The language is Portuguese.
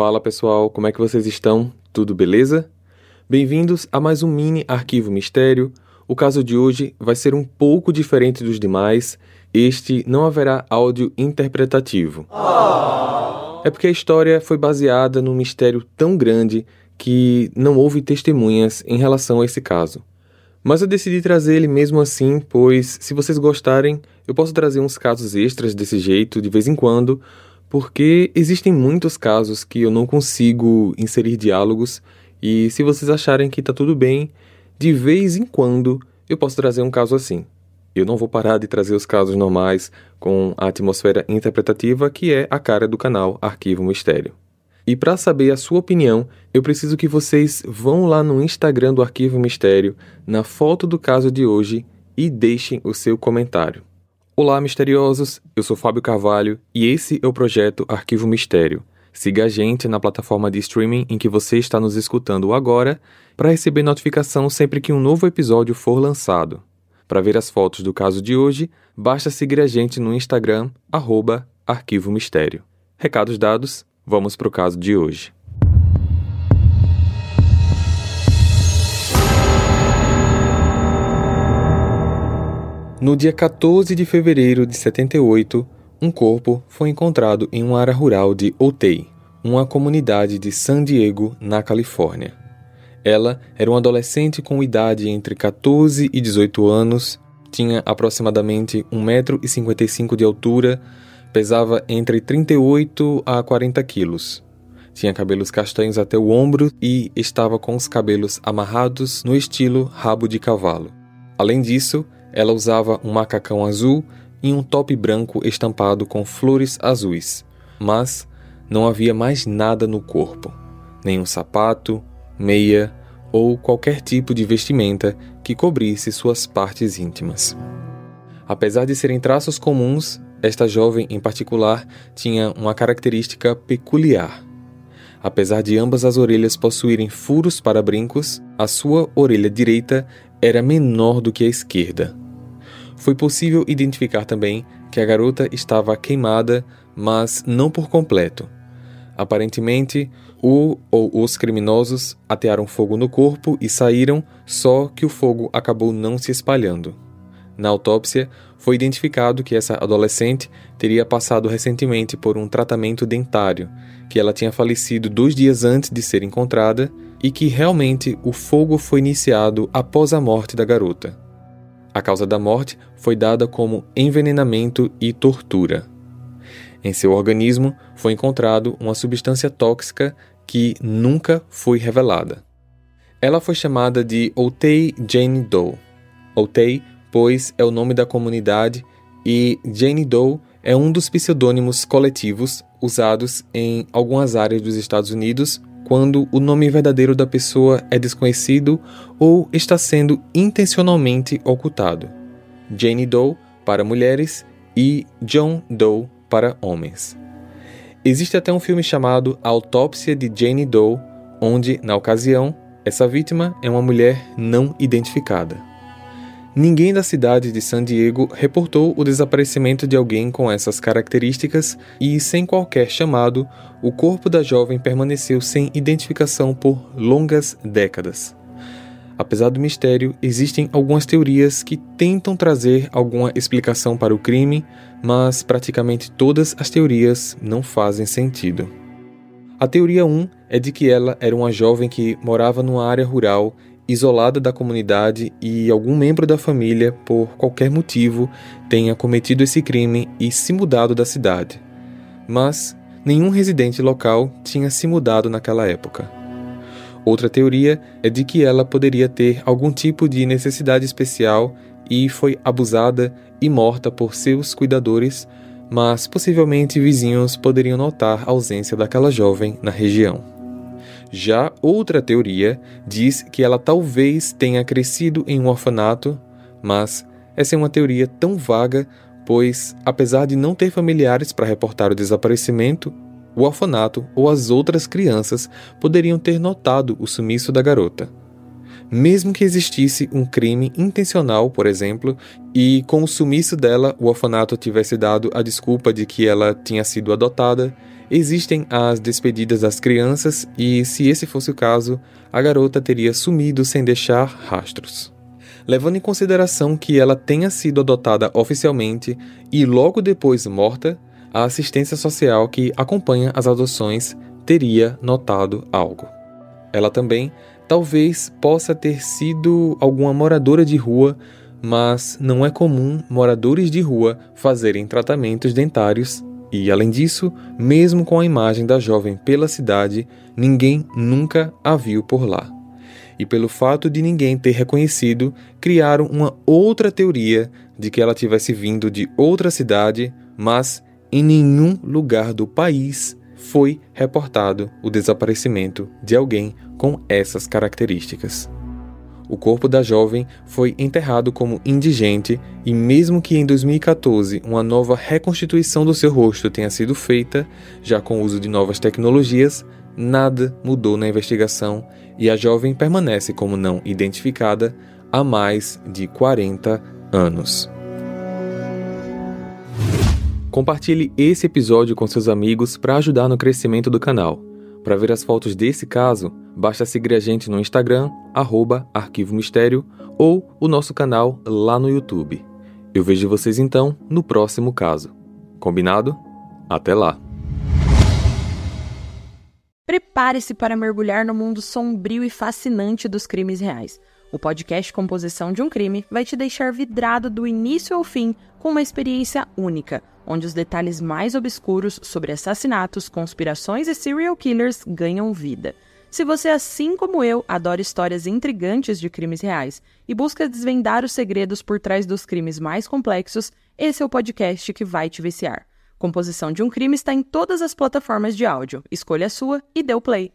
Fala pessoal, como é que vocês estão? Tudo beleza? Bem-vindos a mais um mini arquivo mistério. O caso de hoje vai ser um pouco diferente dos demais. Este não haverá áudio interpretativo. Oh. É porque a história foi baseada num mistério tão grande que não houve testemunhas em relação a esse caso. Mas eu decidi trazer ele mesmo assim, pois se vocês gostarem, eu posso trazer uns casos extras desse jeito de vez em quando, porque existem muitos casos que eu não consigo inserir diálogos e se vocês acharem que tá tudo bem, de vez em quando eu posso trazer um caso assim. Eu não vou parar de trazer os casos normais com a atmosfera interpretativa que é a cara do canal Arquivo Mistério. E para saber a sua opinião, eu preciso que vocês vão lá no Instagram do Arquivo Mistério, na foto do caso de hoje e deixem o seu comentário. Olá, misteriosos! Eu sou Fábio Carvalho e esse é o projeto Arquivo Mistério. Siga a gente na plataforma de streaming em que você está nos escutando agora para receber notificação sempre que um novo episódio for lançado. Para ver as fotos do caso de hoje, basta seguir a gente no Instagram, arroba Arquivo Mistério. Recados dados, vamos para o caso de hoje. No dia 14 de fevereiro de 78, um corpo foi encontrado em uma área rural de Otay, uma comunidade de San Diego, na Califórnia. Ela era uma adolescente com idade entre 14 e 18 anos, tinha aproximadamente 1,55m de altura, pesava entre 38 a 40 quilos. Tinha cabelos castanhos até o ombro e estava com os cabelos amarrados no estilo rabo de cavalo. Além disso, ela usava um macacão azul e um top branco estampado com flores azuis, mas não havia mais nada no corpo, nenhum sapato, meia ou qualquer tipo de vestimenta que cobrisse suas partes íntimas. Apesar de serem traços comuns, esta jovem em particular tinha uma característica peculiar. Apesar de ambas as orelhas possuírem furos para brincos, a sua orelha direita era menor do que a esquerda. Foi possível identificar também que a garota estava queimada, mas não por completo. Aparentemente, o ou os criminosos atearam fogo no corpo e saíram, só que o fogo acabou não se espalhando. Na autópsia, foi identificado que essa adolescente teria passado recentemente por um tratamento dentário, que ela tinha falecido dois dias antes de ser encontrada e que realmente o fogo foi iniciado após a morte da garota. A causa da morte foi dada como envenenamento e tortura. Em seu organismo foi encontrado uma substância tóxica que nunca foi revelada. Ela foi chamada de Otay Jane Doe. Otay, pois, é o nome da comunidade e Jane Doe é um dos pseudônimos coletivos usados em algumas áreas dos Estados Unidos quando o nome verdadeiro da pessoa é desconhecido ou está sendo intencionalmente ocultado. Jane Doe para mulheres e John Doe para homens. Existe até um filme chamado A Autópsia de Jane Doe, onde, na ocasião, essa vítima é uma mulher não identificada. Ninguém da cidade de San Diego reportou o desaparecimento de alguém com essas características e, sem qualquer chamado, o corpo da jovem permaneceu sem identificação por longas décadas. Apesar do mistério, existem algumas teorias que tentam trazer alguma explicação para o crime, mas praticamente todas as teorias não fazem sentido. A teoria 1 é de que ela era uma jovem que morava numa área rural isolada da comunidade e algum membro da família, por qualquer motivo, tenha cometido esse crime e se mudado da cidade. Mas nenhum residente local tinha se mudado naquela época. Outra teoria é de que ela poderia ter algum tipo de necessidade especial e foi abusada e morta por seus cuidadores, mas possivelmente vizinhos poderiam notar a ausência daquela jovem na região. Já outra teoria diz que ela talvez tenha crescido em um orfanato, mas essa é uma teoria tão vaga, pois, apesar de não ter familiares para reportar o desaparecimento, o orfanato ou as outras crianças poderiam ter notado o sumiço da garota. Mesmo que existisse um crime intencional, por exemplo, e com o sumiço dela o orfanato tivesse dado a desculpa de que ela tinha sido adotada, Existem as despedidas das crianças e, se esse fosse o caso, a garota teria sumido sem deixar rastros. Levando em consideração que ela tenha sido adotada oficialmente e logo depois morta, a assistência social que acompanha as adoções teria notado algo. Ela também talvez possa ter sido alguma moradora de rua, mas não é comum moradores de rua fazerem tratamentos dentários e, além disso, mesmo com a imagem da jovem pela cidade, ninguém nunca a viu por lá. E pelo fato de ninguém ter reconhecido, criaram uma outra teoria de que ela tivesse vindo de outra cidade, mas em nenhum lugar do país foi reportado o desaparecimento de alguém com essas características. O corpo da jovem foi enterrado como indigente e, mesmo que em 2014 uma nova reconstituição do seu rosto tenha sido feita, já com o uso de novas tecnologias, nada mudou na investigação e a jovem permanece como não identificada há mais de 40 anos. Compartilhe esse episódio com seus amigos para ajudar no crescimento do canal. Para ver as fotos desse caso, basta seguir a gente no Instagram, arroba Arquivo Mistério, ou o nosso canal lá no YouTube. Eu vejo vocês então no próximo caso. Combinado? Até lá! Prepare-se para mergulhar no mundo sombrio e fascinante dos crimes reais. O podcast Composição de um Crime vai te deixar vidrado do início ao fim com uma experiência única onde os detalhes mais obscuros sobre assassinatos, conspirações e serial killers ganham vida. Se você, assim como eu, adora histórias intrigantes de crimes reais e busca desvendar os segredos por trás dos crimes mais complexos, esse é o podcast que vai te viciar. Composição de um Crime está em todas as plataformas de áudio. Escolha a sua e dê o play.